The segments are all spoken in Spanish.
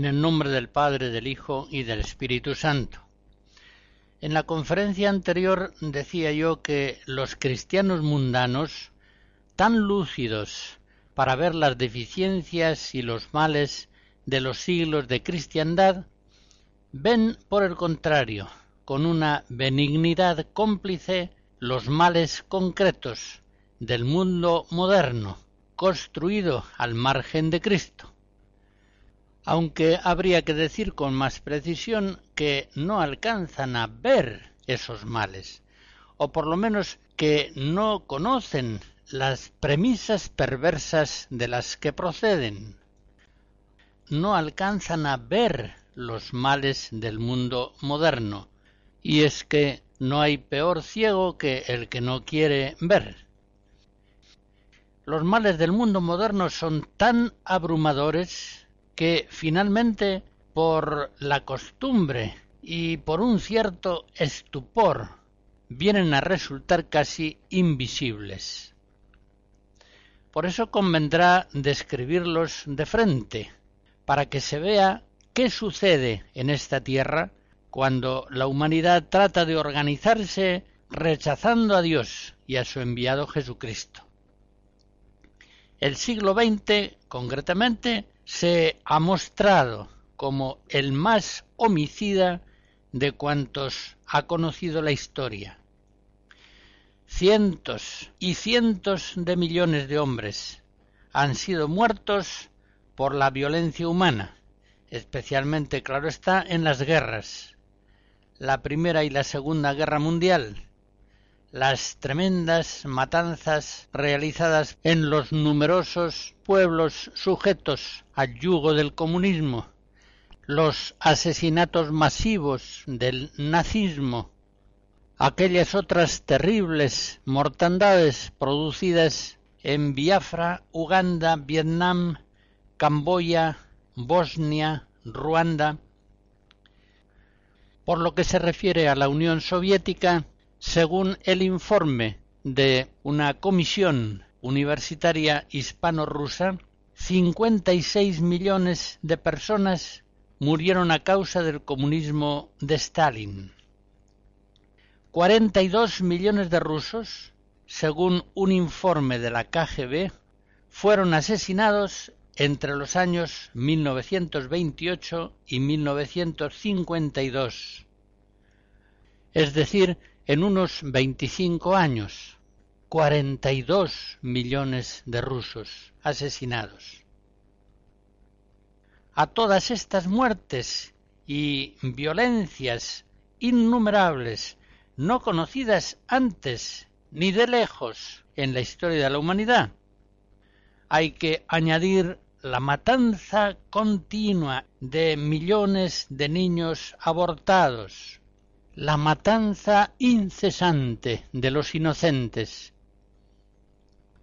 En el nombre del Padre, del Hijo y del Espíritu Santo. En la conferencia anterior decía yo que los cristianos mundanos, tan lúcidos para ver las deficiencias y los males de los siglos de cristiandad, ven, por el contrario, con una benignidad cómplice los males concretos del mundo moderno, construido al margen de Cristo aunque habría que decir con más precisión que no alcanzan a ver esos males, o por lo menos que no conocen las premisas perversas de las que proceden. No alcanzan a ver los males del mundo moderno, y es que no hay peor ciego que el que no quiere ver. Los males del mundo moderno son tan abrumadores que finalmente por la costumbre y por un cierto estupor vienen a resultar casi invisibles. Por eso convendrá describirlos de frente, para que se vea qué sucede en esta tierra cuando la humanidad trata de organizarse rechazando a Dios y a su enviado Jesucristo. El siglo XX, concretamente, se ha mostrado como el más homicida de cuantos ha conocido la historia. Cientos y cientos de millones de hombres han sido muertos por la violencia humana, especialmente, claro está, en las guerras, la Primera y la Segunda Guerra Mundial, las tremendas matanzas realizadas en los numerosos pueblos sujetos al yugo del comunismo, los asesinatos masivos del nazismo, aquellas otras terribles mortandades producidas en Biafra, Uganda, Vietnam, Camboya, Bosnia, Ruanda. Por lo que se refiere a la Unión Soviética, según el informe de una comisión universitaria hispano-rusa, 56 millones de personas murieron a causa del comunismo de Stalin. 42 millones de rusos, según un informe de la KGB, fueron asesinados entre los años 1928 y 1952, es decir, en unos 25 años, 42 millones de rusos asesinados. A todas estas muertes y violencias innumerables, no conocidas antes ni de lejos en la historia de la humanidad, hay que añadir la matanza continua de millones de niños abortados, la matanza incesante de los inocentes,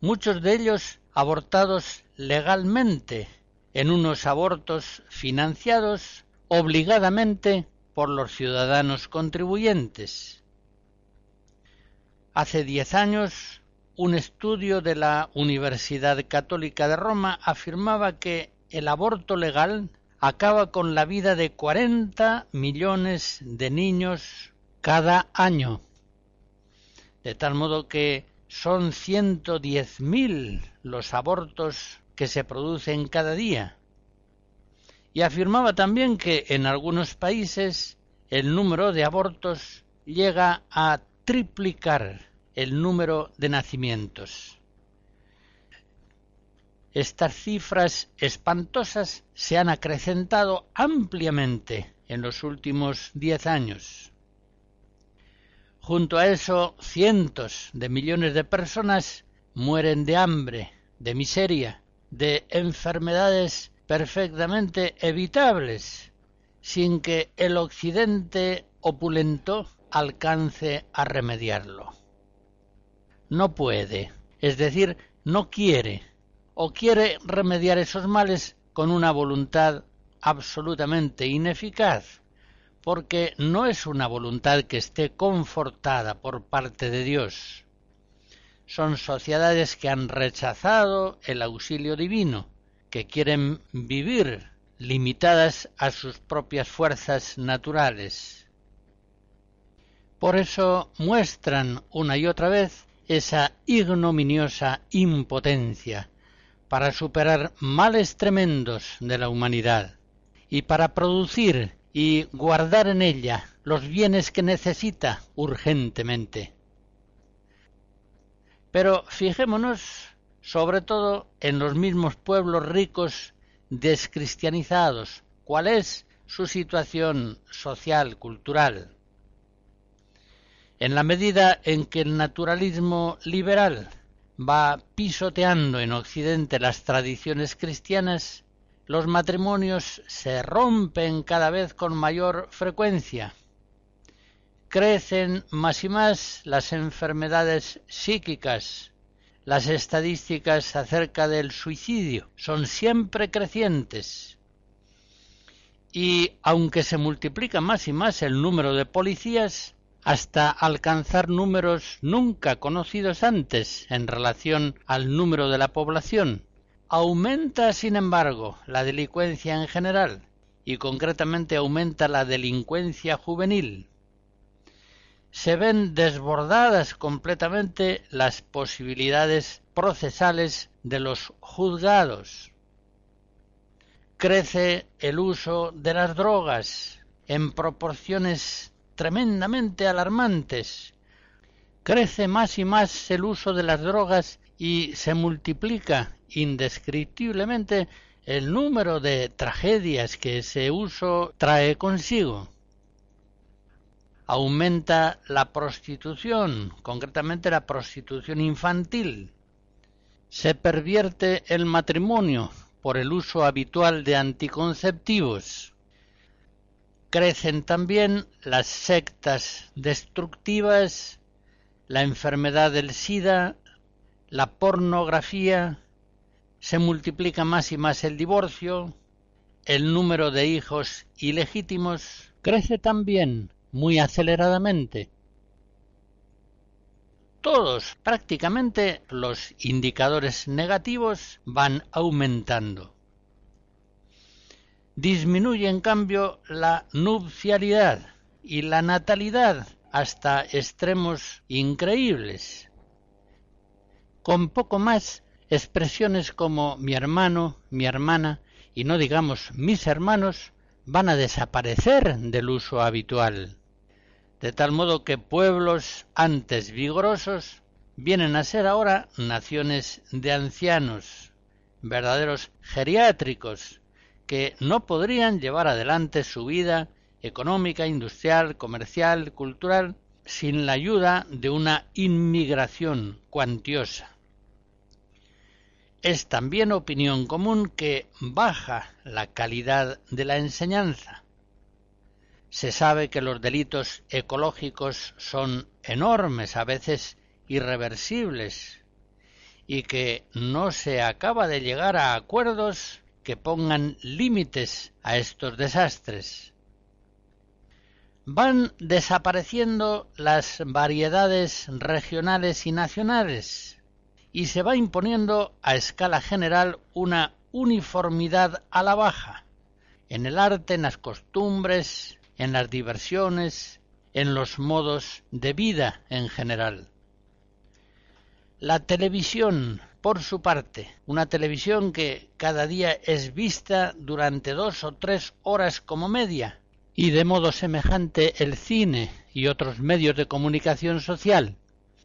muchos de ellos abortados legalmente en unos abortos financiados obligadamente por los ciudadanos contribuyentes. Hace diez años, un estudio de la Universidad Católica de Roma afirmaba que el aborto legal acaba con la vida de 40 millones de niños cada año. De tal modo que son 110.000 los abortos que se producen cada día. Y afirmaba también que en algunos países el número de abortos llega a triplicar el número de nacimientos. Estas cifras espantosas se han acrecentado ampliamente en los últimos diez años. Junto a eso, cientos de millones de personas mueren de hambre, de miseria, de enfermedades perfectamente evitables, sin que el Occidente opulento alcance a remediarlo. No puede, es decir, no quiere, o quiere remediar esos males con una voluntad absolutamente ineficaz, porque no es una voluntad que esté confortada por parte de Dios. Son sociedades que han rechazado el auxilio divino, que quieren vivir limitadas a sus propias fuerzas naturales. Por eso muestran una y otra vez esa ignominiosa impotencia para superar males tremendos de la humanidad y para producir y guardar en ella los bienes que necesita urgentemente. Pero fijémonos sobre todo en los mismos pueblos ricos descristianizados, cuál es su situación social, cultural. En la medida en que el naturalismo liberal va pisoteando en Occidente las tradiciones cristianas, los matrimonios se rompen cada vez con mayor frecuencia. Crecen más y más las enfermedades psíquicas. Las estadísticas acerca del suicidio son siempre crecientes. Y aunque se multiplica más y más el número de policías, hasta alcanzar números nunca conocidos antes en relación al número de la población, Aumenta, sin embargo, la delincuencia en general y concretamente aumenta la delincuencia juvenil. Se ven desbordadas completamente las posibilidades procesales de los juzgados. Crece el uso de las drogas en proporciones tremendamente alarmantes. Crece más y más el uso de las drogas y se multiplica indescriptiblemente el número de tragedias que ese uso trae consigo. Aumenta la prostitución, concretamente la prostitución infantil. Se pervierte el matrimonio por el uso habitual de anticonceptivos. Crecen también las sectas destructivas, la enfermedad del SIDA, la pornografía, se multiplica más y más el divorcio, el número de hijos ilegítimos crece también muy aceleradamente. Todos, prácticamente, los indicadores negativos van aumentando. Disminuye, en cambio, la nupcialidad y la natalidad hasta extremos increíbles. Con poco más expresiones como mi hermano, mi hermana y no digamos mis hermanos van a desaparecer del uso habitual, de tal modo que pueblos antes vigorosos vienen a ser ahora naciones de ancianos, verdaderos geriátricos, que no podrían llevar adelante su vida económica, industrial, comercial, cultural, sin la ayuda de una inmigración cuantiosa. Es también opinión común que baja la calidad de la enseñanza. Se sabe que los delitos ecológicos son enormes, a veces irreversibles, y que no se acaba de llegar a acuerdos que pongan límites a estos desastres. van desapareciendo las variedades regionales y nacionales y se va imponiendo a escala general una uniformidad a la baja en el arte, en las costumbres, en las diversiones, en los modos de vida en general. La televisión, por su parte, una televisión que cada día es vista durante dos o tres horas como media, y de modo semejante el cine y otros medios de comunicación social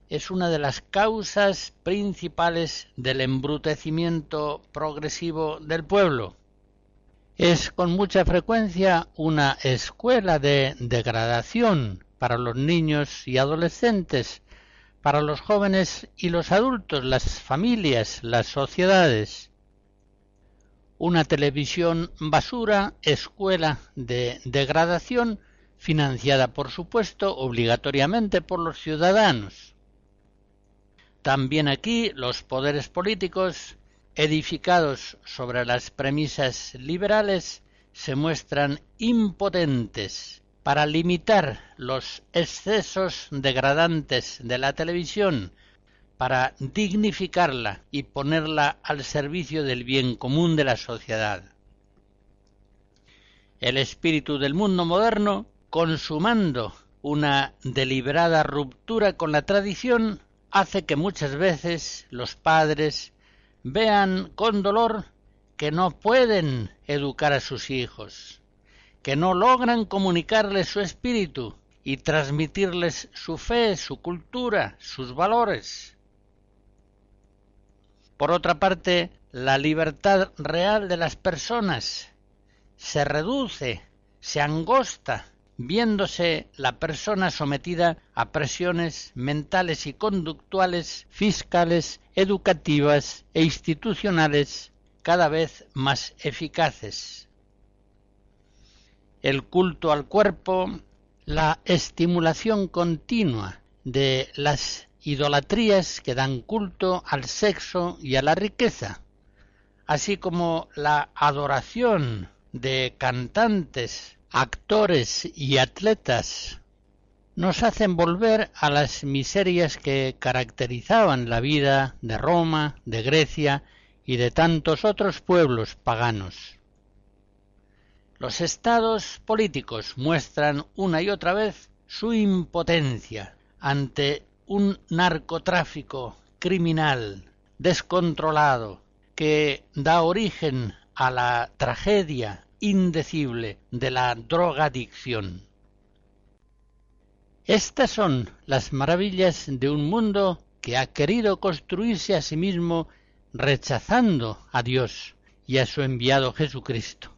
es una de las causas principales del embrutecimiento progresivo del pueblo. Es con mucha frecuencia una escuela de degradación para los niños y adolescentes, para los jóvenes y los adultos, las familias, las sociedades una televisión basura, escuela de degradación, financiada por supuesto obligatoriamente por los ciudadanos. También aquí los poderes políticos, edificados sobre las premisas liberales, se muestran impotentes para limitar los excesos degradantes de la televisión para dignificarla y ponerla al servicio del bien común de la sociedad. El espíritu del mundo moderno, consumando una deliberada ruptura con la tradición, hace que muchas veces los padres vean con dolor que no pueden educar a sus hijos, que no logran comunicarles su espíritu y transmitirles su fe, su cultura, sus valores. Por otra parte, la libertad real de las personas se reduce, se angosta, viéndose la persona sometida a presiones mentales y conductuales, fiscales, educativas e institucionales cada vez más eficaces. El culto al cuerpo, la estimulación continua de las idolatrías que dan culto al sexo y a la riqueza, así como la adoración de cantantes, actores y atletas, nos hacen volver a las miserias que caracterizaban la vida de Roma, de Grecia y de tantos otros pueblos paganos. Los estados políticos muestran una y otra vez su impotencia ante un narcotráfico criminal descontrolado que da origen a la tragedia indecible de la drogadicción. Estas son las maravillas de un mundo que ha querido construirse a sí mismo rechazando a Dios y a su enviado Jesucristo.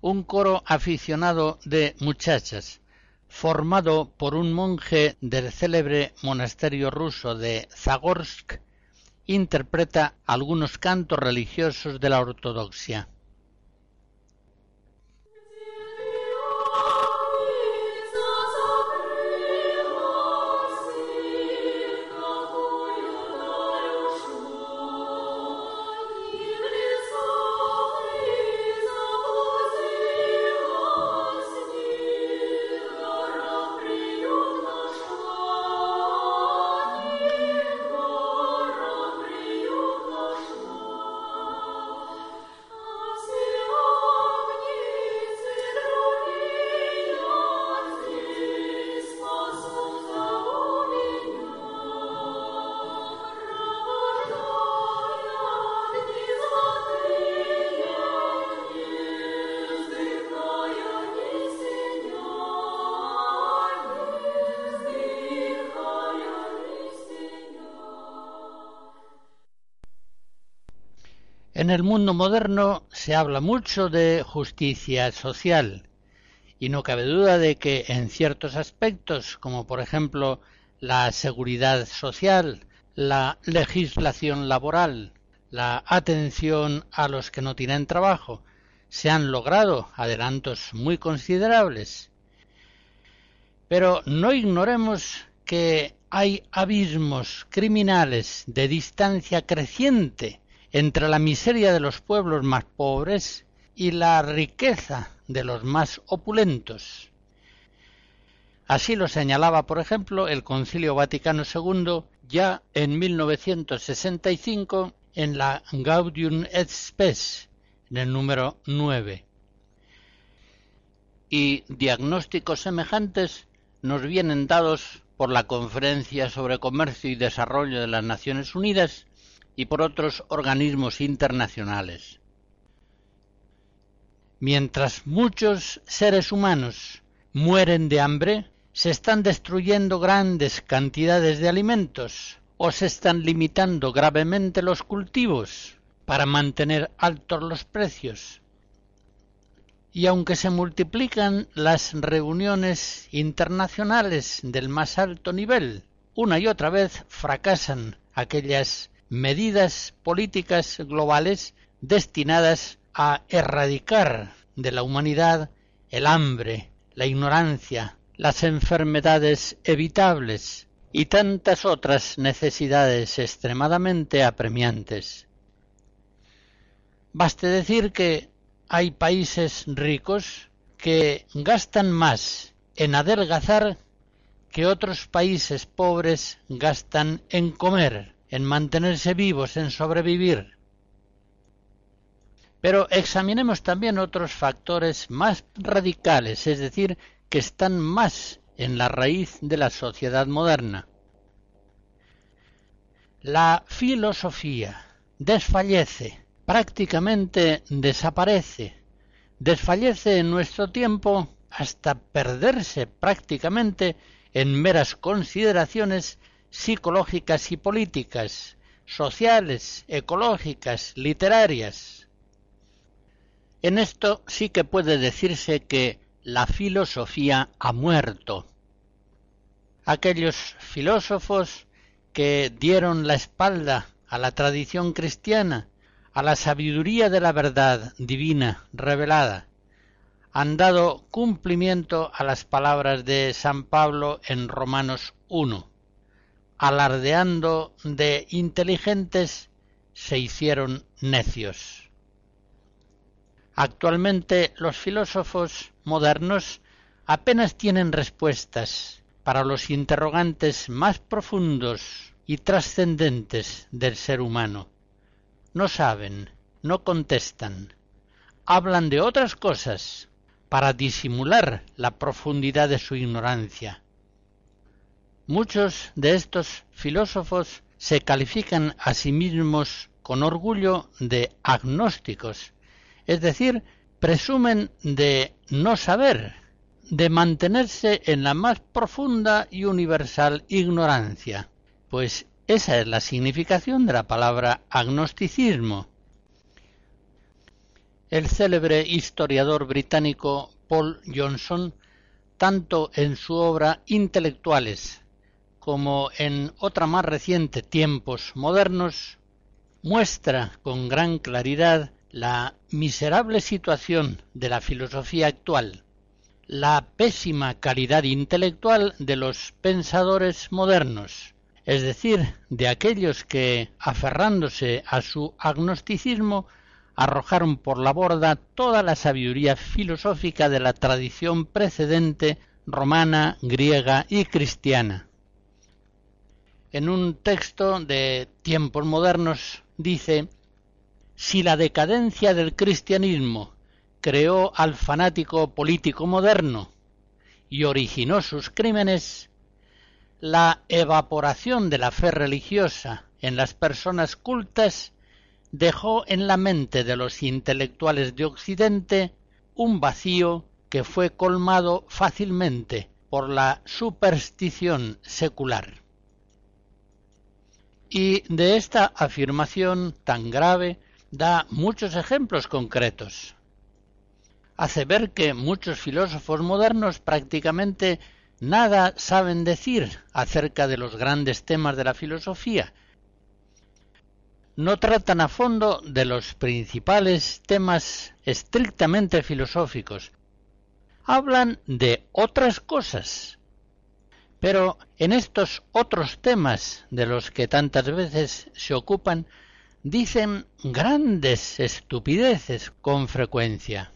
Un coro aficionado de muchachas formado por un monje del célebre monasterio ruso de Zagorsk, interpreta algunos cantos religiosos de la ortodoxia. En el mundo moderno se habla mucho de justicia social y no cabe duda de que en ciertos aspectos, como por ejemplo la seguridad social, la legislación laboral, la atención a los que no tienen trabajo, se han logrado adelantos muy considerables. Pero no ignoremos que hay abismos criminales de distancia creciente entre la miseria de los pueblos más pobres y la riqueza de los más opulentos. Así lo señalaba, por ejemplo, el Concilio Vaticano II ya en 1965 en la Gaudium et Spes, en el número 9. Y diagnósticos semejantes nos vienen dados por la Conferencia sobre Comercio y Desarrollo de las Naciones Unidas y por otros organismos internacionales. Mientras muchos seres humanos mueren de hambre, se están destruyendo grandes cantidades de alimentos o se están limitando gravemente los cultivos para mantener altos los precios. Y aunque se multiplican las reuniones internacionales del más alto nivel, una y otra vez fracasan aquellas medidas políticas globales destinadas a erradicar de la humanidad el hambre, la ignorancia, las enfermedades evitables y tantas otras necesidades extremadamente apremiantes. Baste decir que hay países ricos que gastan más en adelgazar que otros países pobres gastan en comer, en mantenerse vivos, en sobrevivir. Pero examinemos también otros factores más radicales, es decir, que están más en la raíz de la sociedad moderna. La filosofía desfallece, prácticamente desaparece, desfallece en nuestro tiempo hasta perderse prácticamente en meras consideraciones psicológicas y políticas, sociales, ecológicas, literarias. En esto sí que puede decirse que la filosofía ha muerto. Aquellos filósofos que dieron la espalda a la tradición cristiana, a la sabiduría de la verdad divina revelada, han dado cumplimiento a las palabras de San Pablo en Romanos 1. Alardeando de inteligentes, se hicieron necios. Actualmente los filósofos modernos apenas tienen respuestas para los interrogantes más profundos y trascendentes del ser humano. No saben, no contestan, hablan de otras cosas para disimular la profundidad de su ignorancia. Muchos de estos filósofos se califican a sí mismos con orgullo de agnósticos, es decir, presumen de no saber, de mantenerse en la más profunda y universal ignorancia, pues esa es la significación de la palabra agnosticismo. El célebre historiador británico Paul Johnson, tanto en su obra Intelectuales como en otra más reciente Tiempos modernos, muestra con gran claridad la miserable situación de la filosofía actual, la pésima calidad intelectual de los pensadores modernos, es decir, de aquellos que, aferrándose a su agnosticismo, arrojaron por la borda toda la sabiduría filosófica de la tradición precedente romana, griega y cristiana. En un texto de tiempos modernos dice si la decadencia del cristianismo creó al fanático político moderno y originó sus crímenes, la evaporación de la fe religiosa en las personas cultas dejó en la mente de los intelectuales de Occidente un vacío que fue colmado fácilmente por la superstición secular. Y de esta afirmación tan grave da muchos ejemplos concretos. Hace ver que muchos filósofos modernos prácticamente nada saben decir acerca de los grandes temas de la filosofía. No tratan a fondo de los principales temas estrictamente filosóficos. Hablan de otras cosas. Pero en estos otros temas de los que tantas veces se ocupan, dicen grandes estupideces con frecuencia.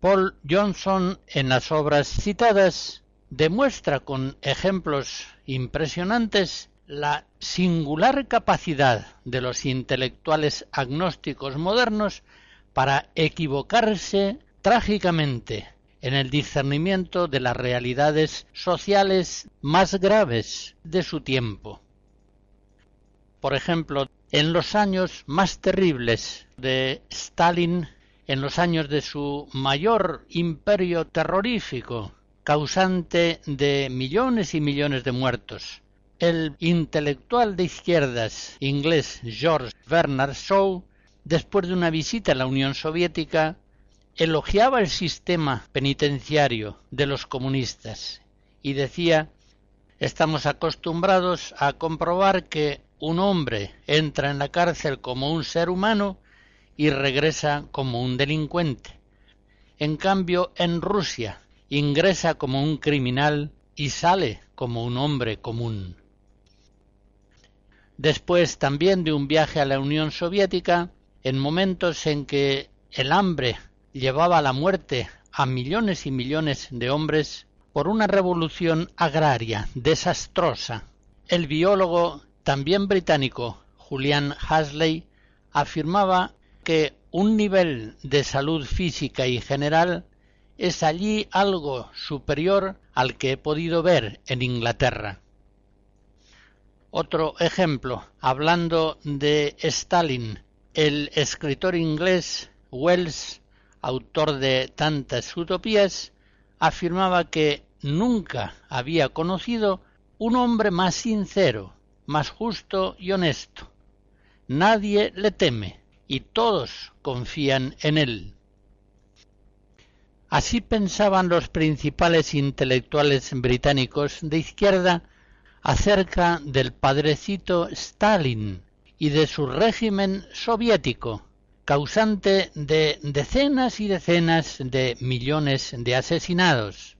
Paul Johnson en las obras citadas demuestra con ejemplos impresionantes la singular capacidad de los intelectuales agnósticos modernos para equivocarse trágicamente en el discernimiento de las realidades sociales más graves de su tiempo. Por ejemplo, en los años más terribles de Stalin, en los años de su mayor imperio terrorífico, causante de millones y millones de muertos, el intelectual de izquierdas inglés George Bernard Shaw, después de una visita a la Unión Soviética, elogiaba el sistema penitenciario de los comunistas y decía estamos acostumbrados a comprobar que un hombre entra en la cárcel como un ser humano y regresa como un delincuente. En cambio, en Rusia ingresa como un criminal y sale como un hombre común. Después también de un viaje a la Unión Soviética, en momentos en que el hambre llevaba a la muerte a millones y millones de hombres por una revolución agraria desastrosa, el biólogo también británico Julian Hasley afirmaba que un nivel de salud física y general es allí algo superior al que he podido ver en Inglaterra. Otro ejemplo, hablando de Stalin, el escritor inglés Wells, autor de tantas utopías, afirmaba que nunca había conocido un hombre más sincero, más justo y honesto. Nadie le teme y todos confían en él. Así pensaban los principales intelectuales británicos de izquierda acerca del padrecito Stalin y de su régimen soviético, causante de decenas y decenas de millones de asesinados.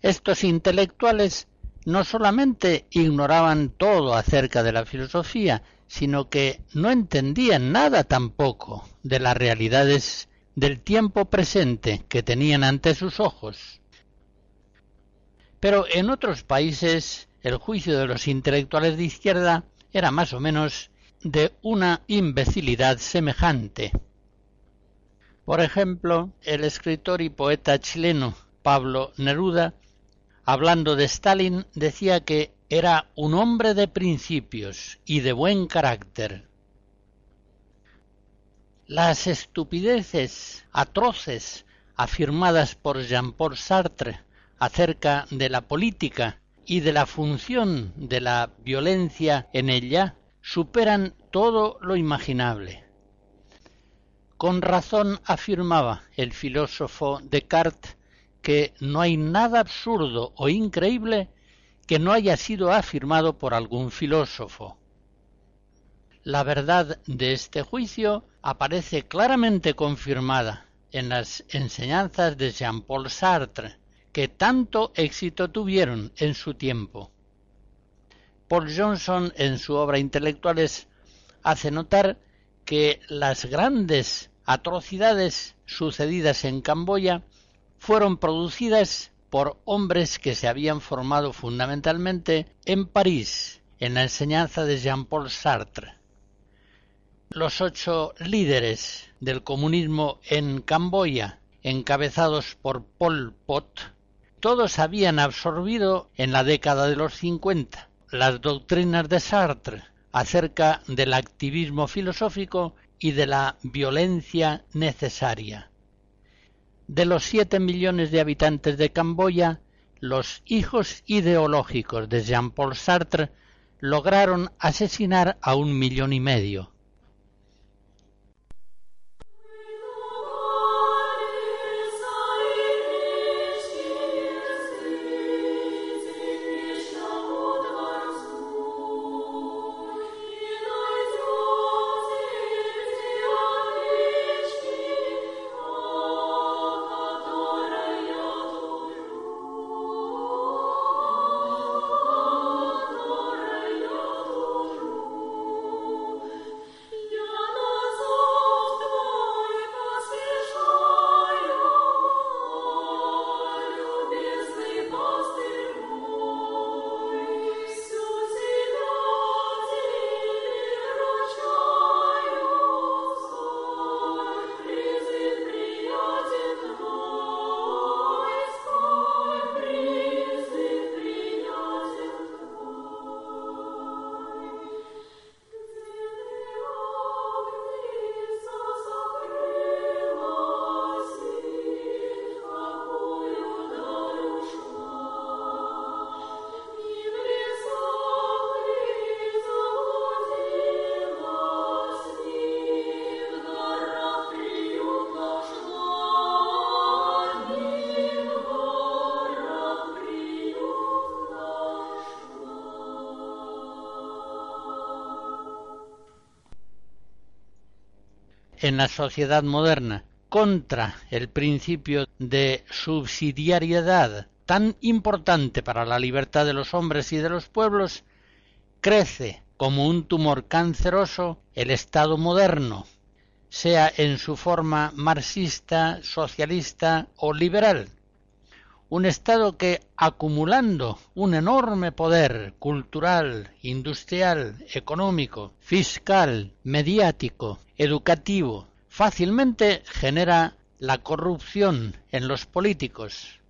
Estos intelectuales no solamente ignoraban todo acerca de la filosofía, sino que no entendían nada tampoco de las realidades del tiempo presente que tenían ante sus ojos. Pero en otros países el juicio de los intelectuales de izquierda era más o menos de una imbecilidad semejante. Por ejemplo, el escritor y poeta chileno Pablo Neruda hablando de Stalin, decía que era un hombre de principios y de buen carácter. Las estupideces atroces afirmadas por Jean-Paul Sartre acerca de la política y de la función de la violencia en ella superan todo lo imaginable. Con razón afirmaba el filósofo Descartes que no hay nada absurdo o increíble que no haya sido afirmado por algún filósofo. La verdad de este juicio aparece claramente confirmada en las enseñanzas de Jean-Paul Sartre, que tanto éxito tuvieron en su tiempo. Paul Johnson en su obra Intelectuales hace notar que las grandes atrocidades sucedidas en Camboya fueron producidas por hombres que se habían formado fundamentalmente en París, en la enseñanza de Jean-Paul Sartre. Los ocho líderes del comunismo en Camboya, encabezados por Pol Pot, todos habían absorbido en la década de los cincuenta las doctrinas de Sartre acerca del activismo filosófico y de la violencia necesaria. De los siete millones de habitantes de Camboya, los hijos ideológicos de Jean-Paul Sartre lograron asesinar a un millón y medio. En la sociedad moderna contra el principio de subsidiariedad tan importante para la libertad de los hombres y de los pueblos, crece como un tumor canceroso el Estado moderno, sea en su forma marxista, socialista o liberal. Un Estado que, acumulando un enorme poder cultural, industrial, económico, fiscal, mediático, educativo, fácilmente genera la corrupción en los políticos,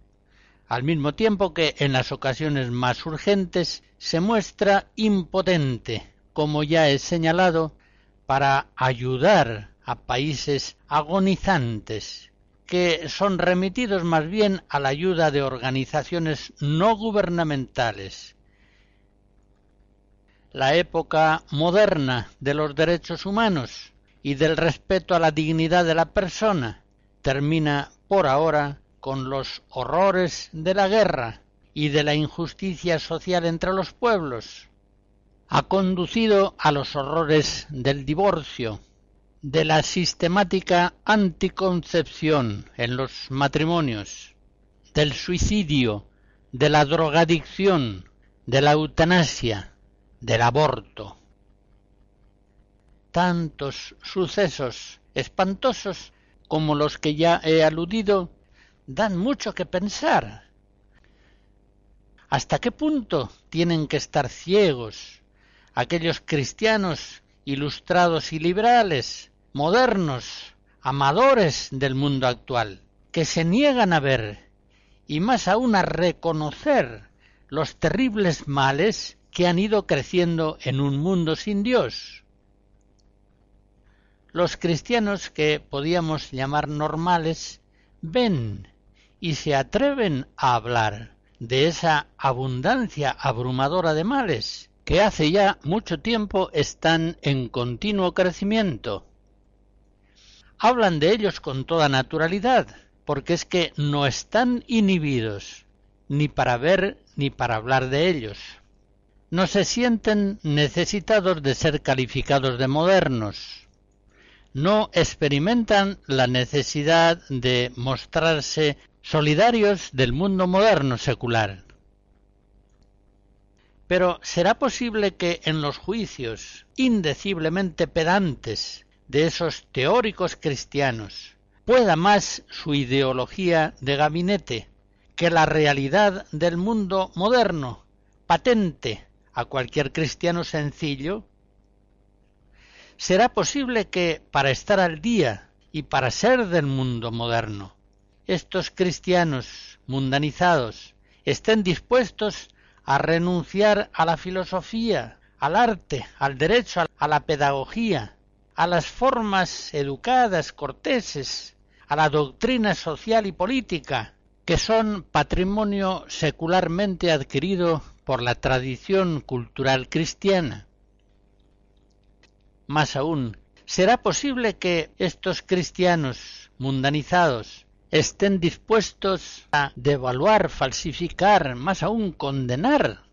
al mismo tiempo que en las ocasiones más urgentes se muestra impotente, como ya he señalado, para ayudar a países agonizantes que son remitidos más bien a la ayuda de organizaciones no gubernamentales. La época moderna de los derechos humanos y del respeto a la dignidad de la persona termina por ahora con los horrores de la guerra y de la injusticia social entre los pueblos, ha conducido a los horrores del divorcio, de la sistemática anticoncepción en los matrimonios, del suicidio, de la drogadicción, de la eutanasia, del aborto. Tantos sucesos espantosos como los que ya he aludido dan mucho que pensar. ¿Hasta qué punto tienen que estar ciegos aquellos cristianos ilustrados y liberales, modernos, amadores del mundo actual, que se niegan a ver y más aún a reconocer los terribles males que han ido creciendo en un mundo sin Dios? Los cristianos que podíamos llamar normales ven y se atreven a hablar de esa abundancia abrumadora de males que hace ya mucho tiempo están en continuo crecimiento. Hablan de ellos con toda naturalidad, porque es que no están inhibidos ni para ver ni para hablar de ellos. No se sienten necesitados de ser calificados de modernos. No experimentan la necesidad de mostrarse solidarios del mundo moderno secular. Pero ¿será posible que en los juicios indeciblemente pedantes de esos teóricos cristianos pueda más su ideología de gabinete que la realidad del mundo moderno, patente a cualquier cristiano sencillo? ¿Será posible que para estar al día y para ser del mundo moderno estos cristianos mundanizados estén dispuestos a renunciar a la filosofía, al arte, al derecho, a la pedagogía, a las formas educadas, corteses, a la doctrina social y política, que son patrimonio secularmente adquirido por la tradición cultural cristiana. Más aún, ¿será posible que estos cristianos mundanizados estén dispuestos a devaluar, falsificar, más aún condenar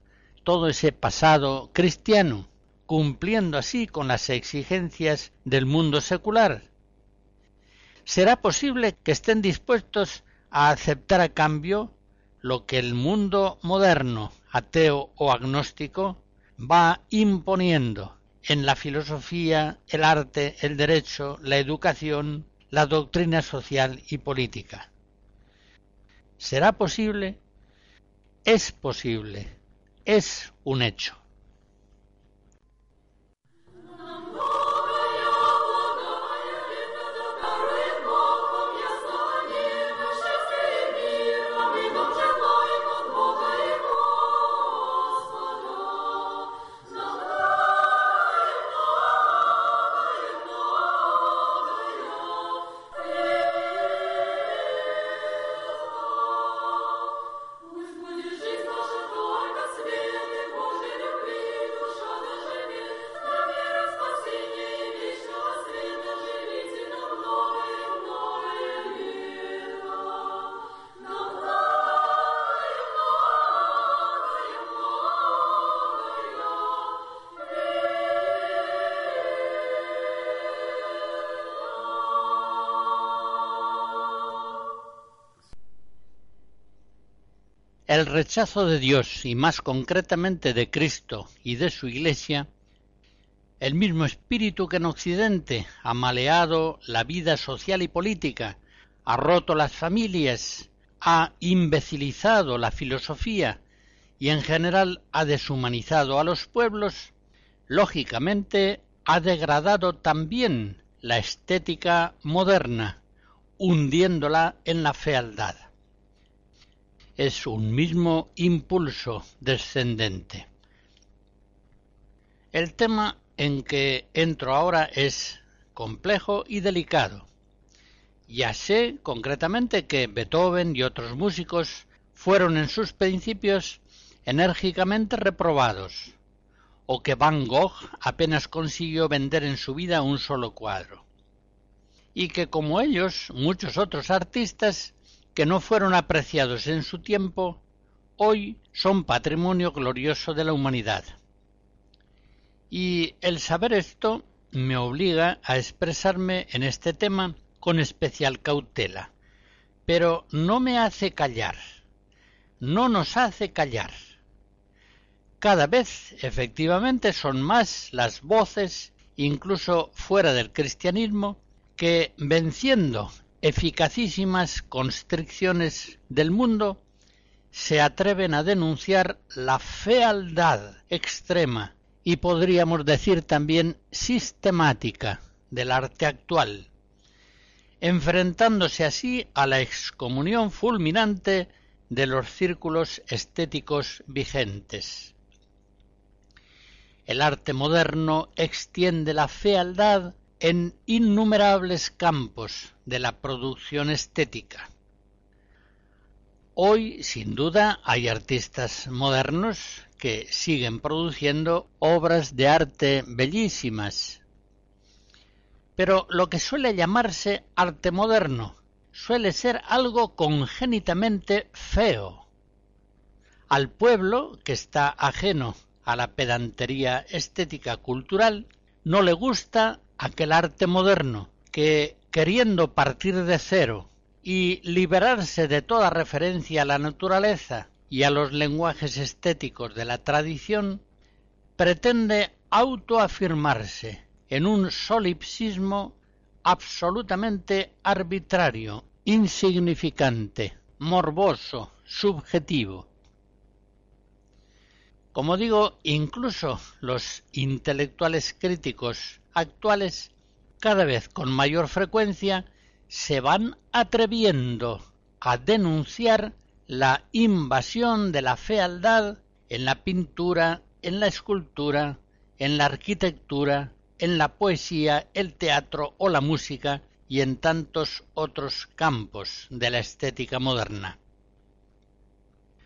todo ese pasado cristiano, cumpliendo así con las exigencias del mundo secular. ¿Será posible que estén dispuestos a aceptar a cambio lo que el mundo moderno, ateo o agnóstico, va imponiendo en la filosofía, el arte, el derecho, la educación, la doctrina social y política. ¿Será posible? Es posible. Es un hecho. El rechazo de Dios y más concretamente de Cristo y de su Iglesia, el mismo espíritu que en Occidente ha maleado la vida social y política, ha roto las familias, ha imbecilizado la filosofía y en general ha deshumanizado a los pueblos, lógicamente ha degradado también la estética moderna, hundiéndola en la fealdad es un mismo impulso descendente. El tema en que entro ahora es complejo y delicado. Ya sé concretamente que Beethoven y otros músicos fueron en sus principios enérgicamente reprobados, o que Van Gogh apenas consiguió vender en su vida un solo cuadro, y que como ellos muchos otros artistas que no fueron apreciados en su tiempo, hoy son patrimonio glorioso de la humanidad. Y el saber esto me obliga a expresarme en este tema con especial cautela, pero no me hace callar, no nos hace callar. Cada vez, efectivamente, son más las voces, incluso fuera del cristianismo, que, venciendo eficacísimas constricciones del mundo se atreven a denunciar la fealdad extrema y podríamos decir también sistemática del arte actual, enfrentándose así a la excomunión fulminante de los círculos estéticos vigentes. El arte moderno extiende la fealdad en innumerables campos de la producción estética. Hoy, sin duda, hay artistas modernos que siguen produciendo obras de arte bellísimas. Pero lo que suele llamarse arte moderno suele ser algo congénitamente feo. Al pueblo, que está ajeno a la pedantería estética cultural, no le gusta aquel arte moderno que, queriendo partir de cero y liberarse de toda referencia a la naturaleza y a los lenguajes estéticos de la tradición, pretende autoafirmarse en un solipsismo absolutamente arbitrario, insignificante, morboso, subjetivo. Como digo, incluso los intelectuales críticos actuales cada vez con mayor frecuencia se van atreviendo a denunciar la invasión de la fealdad en la pintura, en la escultura, en la arquitectura, en la poesía, el teatro o la música y en tantos otros campos de la estética moderna.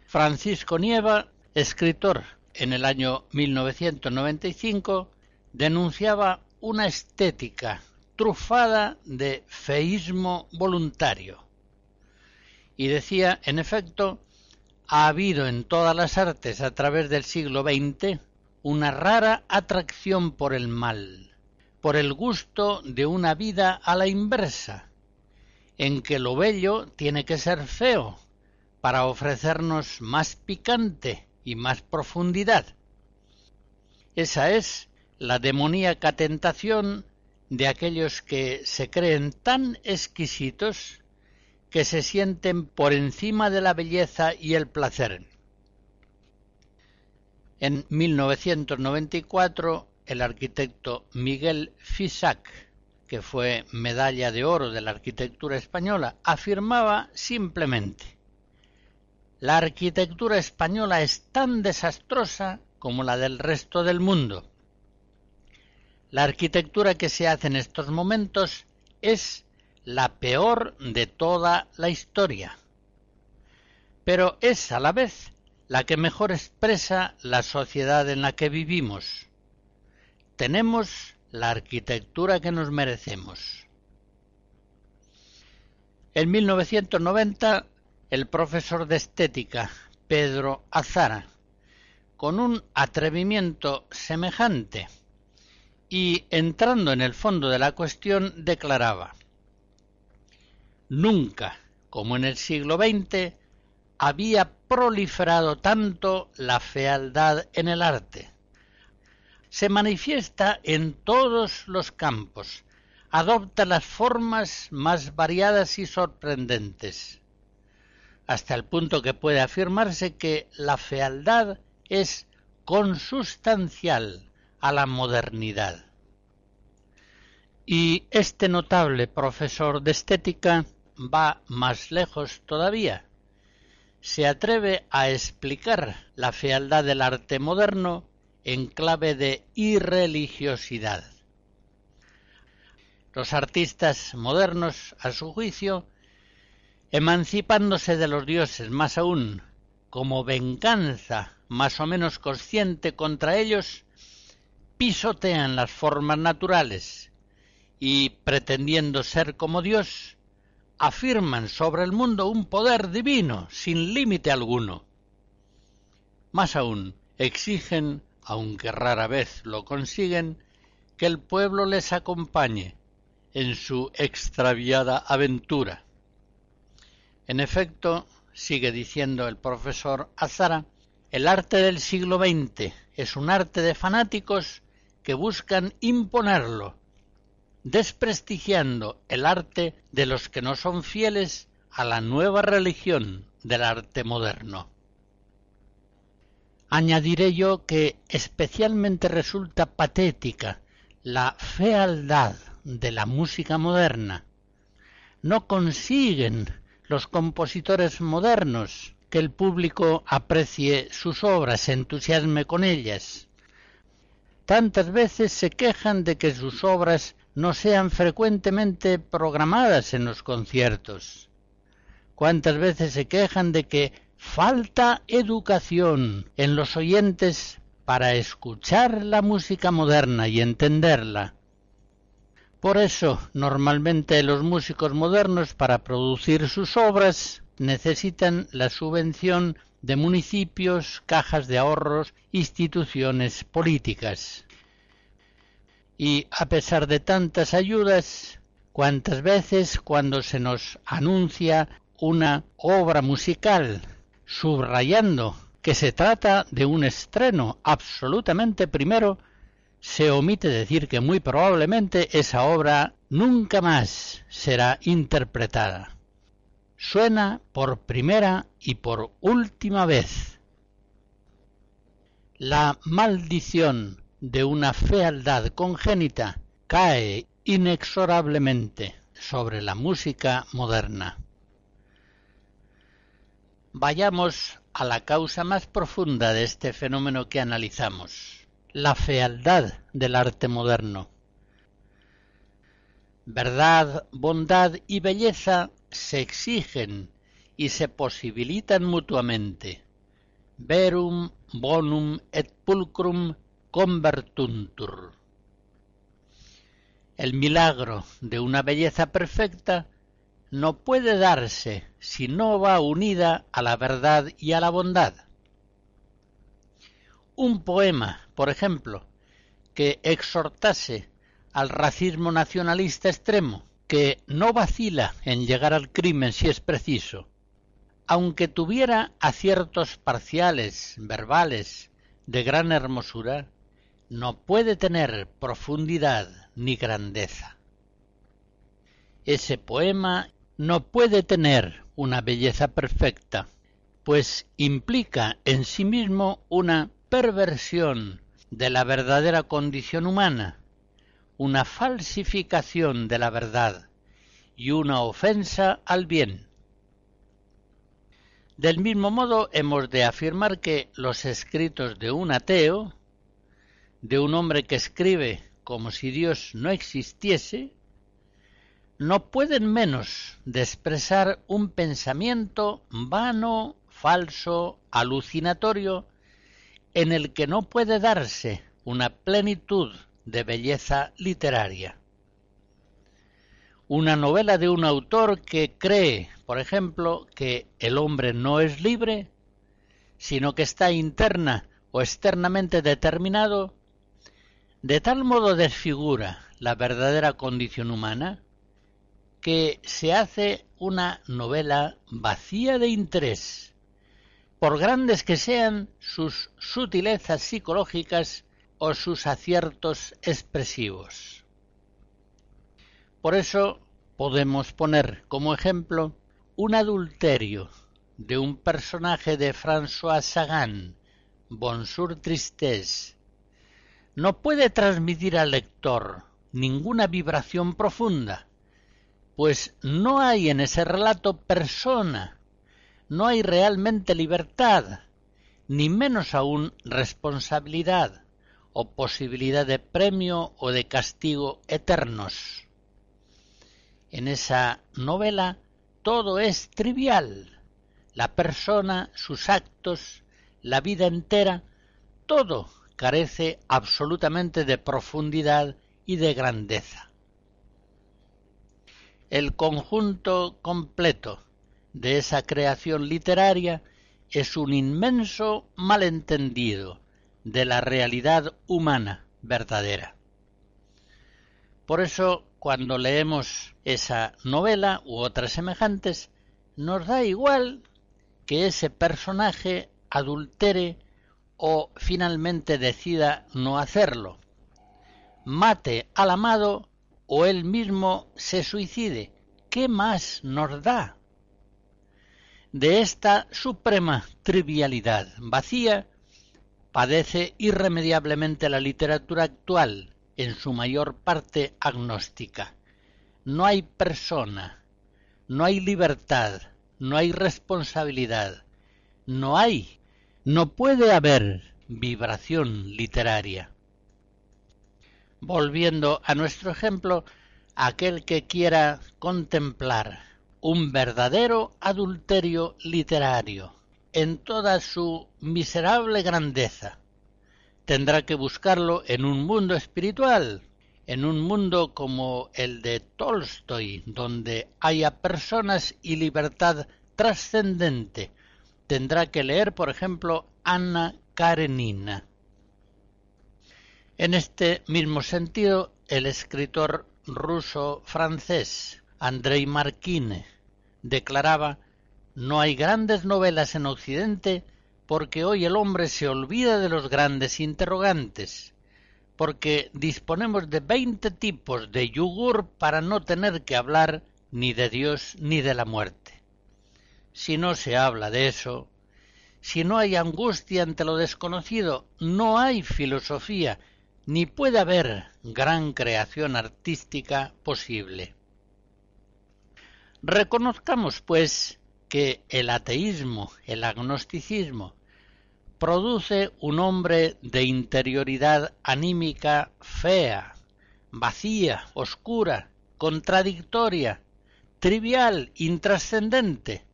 Francisco Nieva, escritor en el año 1995, denunciaba una estética trufada de feísmo voluntario. Y decía, en efecto, ha habido en todas las artes a través del siglo XX una rara atracción por el mal, por el gusto de una vida a la inversa, en que lo bello tiene que ser feo para ofrecernos más picante y más profundidad. Esa es la demoníaca tentación de aquellos que se creen tan exquisitos que se sienten por encima de la belleza y el placer. En 1994, el arquitecto Miguel Fisac, que fue medalla de oro de la arquitectura española, afirmaba simplemente La arquitectura española es tan desastrosa como la del resto del mundo. La arquitectura que se hace en estos momentos es la peor de toda la historia, pero es a la vez la que mejor expresa la sociedad en la que vivimos. Tenemos la arquitectura que nos merecemos. En 1990, el profesor de estética Pedro Azara, con un atrevimiento semejante, y, entrando en el fondo de la cuestión, declaraba Nunca, como en el siglo XX, ha había proliferado tanto la fealdad en el arte. Se manifiesta en todos los campos, adopta las formas más variadas y sorprendentes, hasta el punto que puede afirmarse que la fealdad es consustancial a la modernidad. Y este notable profesor de estética va más lejos todavía. Se atreve a explicar la fealdad del arte moderno en clave de irreligiosidad. Los artistas modernos, a su juicio, emancipándose de los dioses más aún, como venganza más o menos consciente contra ellos, pisotean las formas naturales y, pretendiendo ser como Dios, afirman sobre el mundo un poder divino sin límite alguno. Más aún, exigen, aunque rara vez lo consiguen, que el pueblo les acompañe en su extraviada aventura. En efecto, sigue diciendo el profesor Azara, el arte del siglo XX es un arte de fanáticos que buscan imponerlo desprestigiando el arte de los que no son fieles a la nueva religión del arte moderno. Añadiré yo que especialmente resulta patética la fealdad de la música moderna. No consiguen los compositores modernos que el público aprecie sus obras, se entusiasme con ellas. Tantas veces se quejan de que sus obras no sean frecuentemente programadas en los conciertos. ¿Cuántas veces se quejan de que falta educación en los oyentes para escuchar la música moderna y entenderla? Por eso, normalmente los músicos modernos para producir sus obras necesitan la subvención de municipios, cajas de ahorros, instituciones políticas. Y a pesar de tantas ayudas, cuántas veces cuando se nos anuncia una obra musical subrayando que se trata de un estreno absolutamente primero, se omite decir que muy probablemente esa obra nunca más será interpretada. Suena por primera y por última vez. La maldición de una fealdad congénita cae inexorablemente sobre la música moderna. Vayamos a la causa más profunda de este fenómeno que analizamos, la fealdad del arte moderno. Verdad, bondad y belleza se exigen y se posibilitan mutuamente. Verum bonum et pulcrum convertuntur. El milagro de una belleza perfecta no puede darse si no va unida a la verdad y a la bondad. Un poema, por ejemplo, que exhortase al racismo nacionalista extremo, que no vacila en llegar al crimen si es preciso, aunque tuviera aciertos parciales, verbales, de gran hermosura, no puede tener profundidad ni grandeza. Ese poema no puede tener una belleza perfecta, pues implica en sí mismo una perversión de la verdadera condición humana, una falsificación de la verdad y una ofensa al bien. Del mismo modo hemos de afirmar que los escritos de un ateo de un hombre que escribe como si Dios no existiese, no pueden menos de expresar un pensamiento vano, falso, alucinatorio, en el que no puede darse una plenitud de belleza literaria. Una novela de un autor que cree, por ejemplo, que el hombre no es libre, sino que está interna o externamente determinado, de tal modo desfigura la verdadera condición humana que se hace una novela vacía de interés, por grandes que sean sus sutilezas psicológicas o sus aciertos expresivos. Por eso podemos poner como ejemplo un adulterio de un personaje de François Sagan, Bonjour Tristesse. No puede transmitir al lector ninguna vibración profunda, pues no hay en ese relato persona, no hay realmente libertad, ni menos aún responsabilidad o posibilidad de premio o de castigo eternos. En esa novela todo es trivial, la persona, sus actos, la vida entera, todo carece absolutamente de profundidad y de grandeza. El conjunto completo de esa creación literaria es un inmenso malentendido de la realidad humana verdadera. Por eso, cuando leemos esa novela u otras semejantes, nos da igual que ese personaje adultere o finalmente decida no hacerlo, mate al amado o él mismo se suicide. ¿Qué más nos da? De esta suprema trivialidad vacía padece irremediablemente la literatura actual, en su mayor parte agnóstica. No hay persona, no hay libertad, no hay responsabilidad, no hay, no puede haber vibración literaria. Volviendo a nuestro ejemplo, aquel que quiera contemplar un verdadero adulterio literario en toda su miserable grandeza, tendrá que buscarlo en un mundo espiritual, en un mundo como el de Tolstoy, donde haya personas y libertad trascendente, tendrá que leer, por ejemplo, Anna Karenina. En este mismo sentido, el escritor ruso-francés Andrei Marquine declaraba No hay grandes novelas en Occidente porque hoy el hombre se olvida de los grandes interrogantes, porque disponemos de veinte tipos de yugur para no tener que hablar ni de Dios ni de la muerte. Si no se habla de eso, si no hay angustia ante lo desconocido, no hay filosofía, ni puede haber gran creación artística posible. Reconozcamos, pues, que el ateísmo, el agnosticismo, produce un hombre de interioridad anímica fea, vacía, oscura, contradictoria, trivial, intrascendente,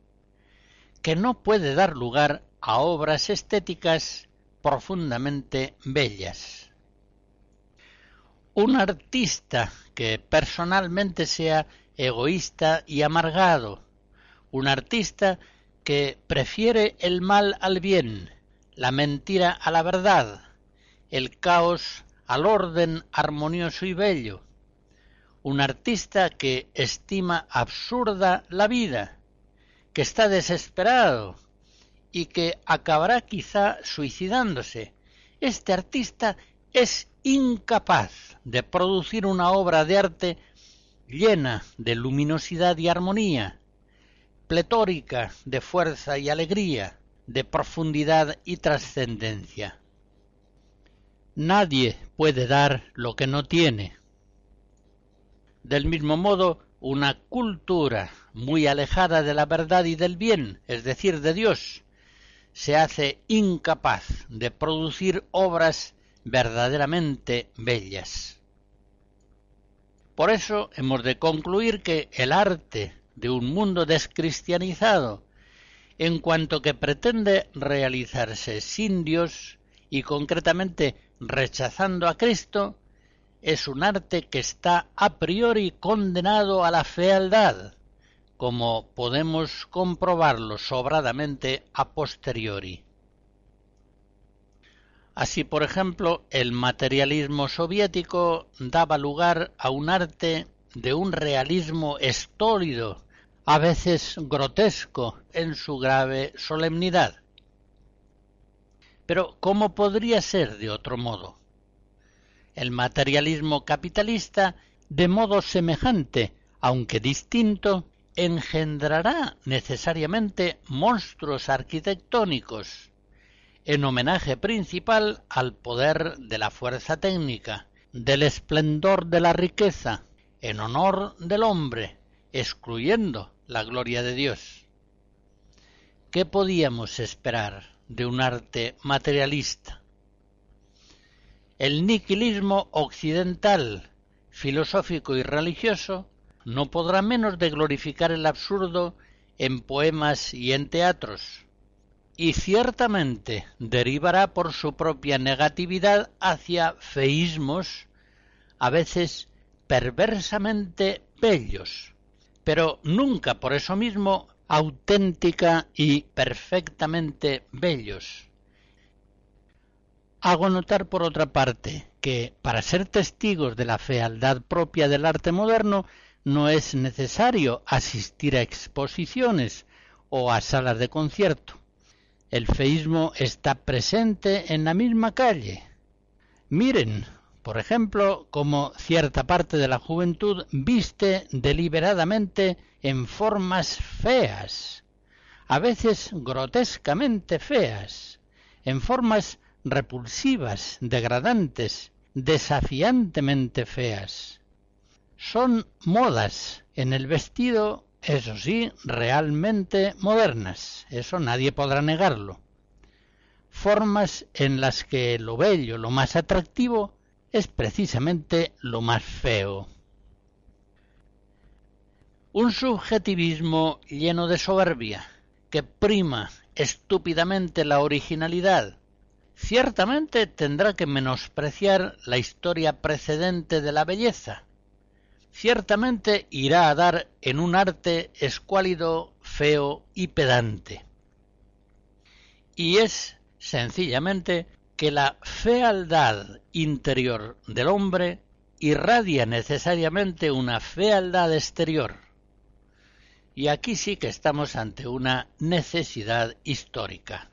que no puede dar lugar a obras estéticas profundamente bellas. Un artista que personalmente sea egoísta y amargado, un artista que prefiere el mal al bien, la mentira a la verdad, el caos al orden armonioso y bello, un artista que estima absurda la vida, que está desesperado y que acabará quizá suicidándose. Este artista es incapaz de producir una obra de arte llena de luminosidad y armonía, pletórica de fuerza y alegría, de profundidad y trascendencia. Nadie puede dar lo que no tiene. Del mismo modo, una cultura muy alejada de la verdad y del bien, es decir, de Dios, se hace incapaz de producir obras verdaderamente bellas. Por eso hemos de concluir que el arte de un mundo descristianizado, en cuanto que pretende realizarse sin Dios y concretamente rechazando a Cristo, es un arte que está a priori condenado a la fealdad, como podemos comprobarlo sobradamente a posteriori. Así, por ejemplo, el materialismo soviético daba lugar a un arte de un realismo estólido, a veces grotesco en su grave solemnidad. Pero ¿cómo podría ser de otro modo? El materialismo capitalista, de modo semejante, aunque distinto, engendrará necesariamente monstruos arquitectónicos, en homenaje principal al poder de la fuerza técnica, del esplendor de la riqueza, en honor del hombre, excluyendo la gloria de Dios. ¿Qué podíamos esperar de un arte materialista? El niquilismo occidental, filosófico y religioso, no podrá menos de glorificar el absurdo en poemas y en teatros, y ciertamente derivará por su propia negatividad hacia feísmos, a veces perversamente bellos, pero nunca por eso mismo auténtica y perfectamente bellos. Hago notar por otra parte que para ser testigos de la fealdad propia del arte moderno no es necesario asistir a exposiciones o a salas de concierto. El feísmo está presente en la misma calle. Miren, por ejemplo, cómo cierta parte de la juventud viste deliberadamente en formas feas, a veces grotescamente feas, en formas repulsivas, degradantes, desafiantemente feas. Son modas en el vestido, eso sí, realmente modernas, eso nadie podrá negarlo. Formas en las que lo bello, lo más atractivo, es precisamente lo más feo. Un subjetivismo lleno de soberbia, que prima estúpidamente la originalidad, ciertamente tendrá que menospreciar la historia precedente de la belleza. Ciertamente irá a dar en un arte escuálido, feo y pedante. Y es sencillamente que la fealdad interior del hombre irradia necesariamente una fealdad exterior. Y aquí sí que estamos ante una necesidad histórica.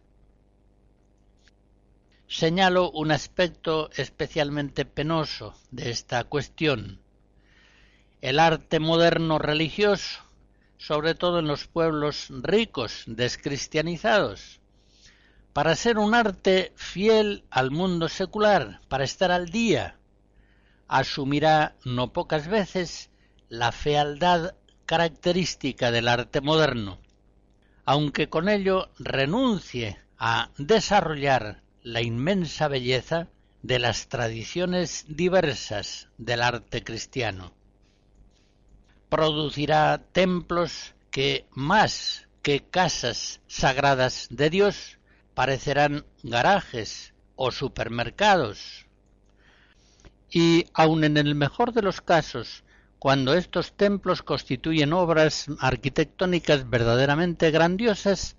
Señalo un aspecto especialmente penoso de esta cuestión. El arte moderno religioso, sobre todo en los pueblos ricos, descristianizados, para ser un arte fiel al mundo secular, para estar al día, asumirá no pocas veces la fealdad característica del arte moderno, aunque con ello renuncie a desarrollar la inmensa belleza de las tradiciones diversas del arte cristiano. Producirá templos que más que casas sagradas de Dios parecerán garajes o supermercados. Y aun en el mejor de los casos cuando estos templos constituyen obras arquitectónicas verdaderamente grandiosas,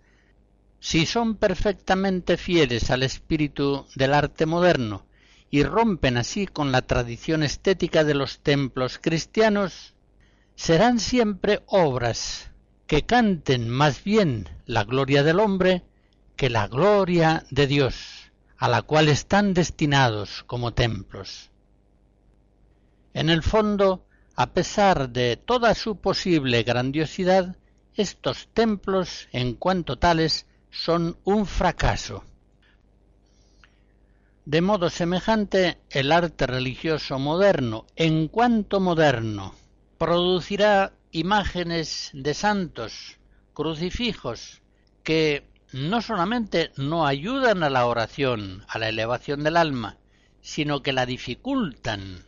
si son perfectamente fieles al espíritu del arte moderno y rompen así con la tradición estética de los templos cristianos, serán siempre obras que canten más bien la gloria del hombre que la gloria de Dios, a la cual están destinados como templos. En el fondo, a pesar de toda su posible grandiosidad, estos templos, en cuanto tales, son un fracaso. De modo semejante, el arte religioso moderno, en cuanto moderno, producirá imágenes de santos, crucifijos, que no solamente no ayudan a la oración, a la elevación del alma, sino que la dificultan,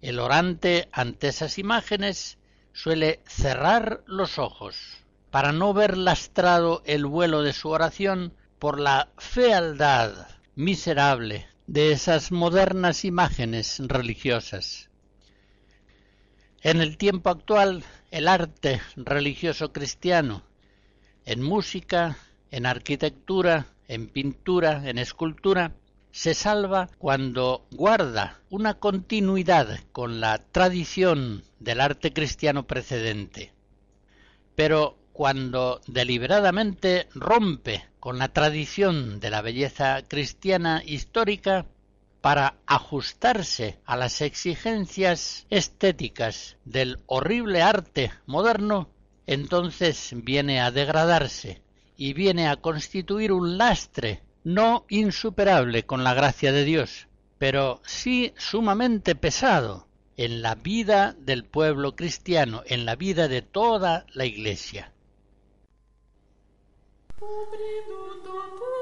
el orante ante esas imágenes suele cerrar los ojos para no ver lastrado el vuelo de su oración por la fealdad miserable de esas modernas imágenes religiosas. En el tiempo actual, el arte religioso cristiano, en música, en arquitectura, en pintura, en escultura, se salva cuando guarda una continuidad con la tradición del arte cristiano precedente. Pero cuando deliberadamente rompe con la tradición de la belleza cristiana histórica para ajustarse a las exigencias estéticas del horrible arte moderno, entonces viene a degradarse y viene a constituir un lastre no insuperable con la gracia de Dios, pero sí sumamente pesado en la vida del pueblo cristiano, en la vida de toda la Iglesia. Tu brilho do teu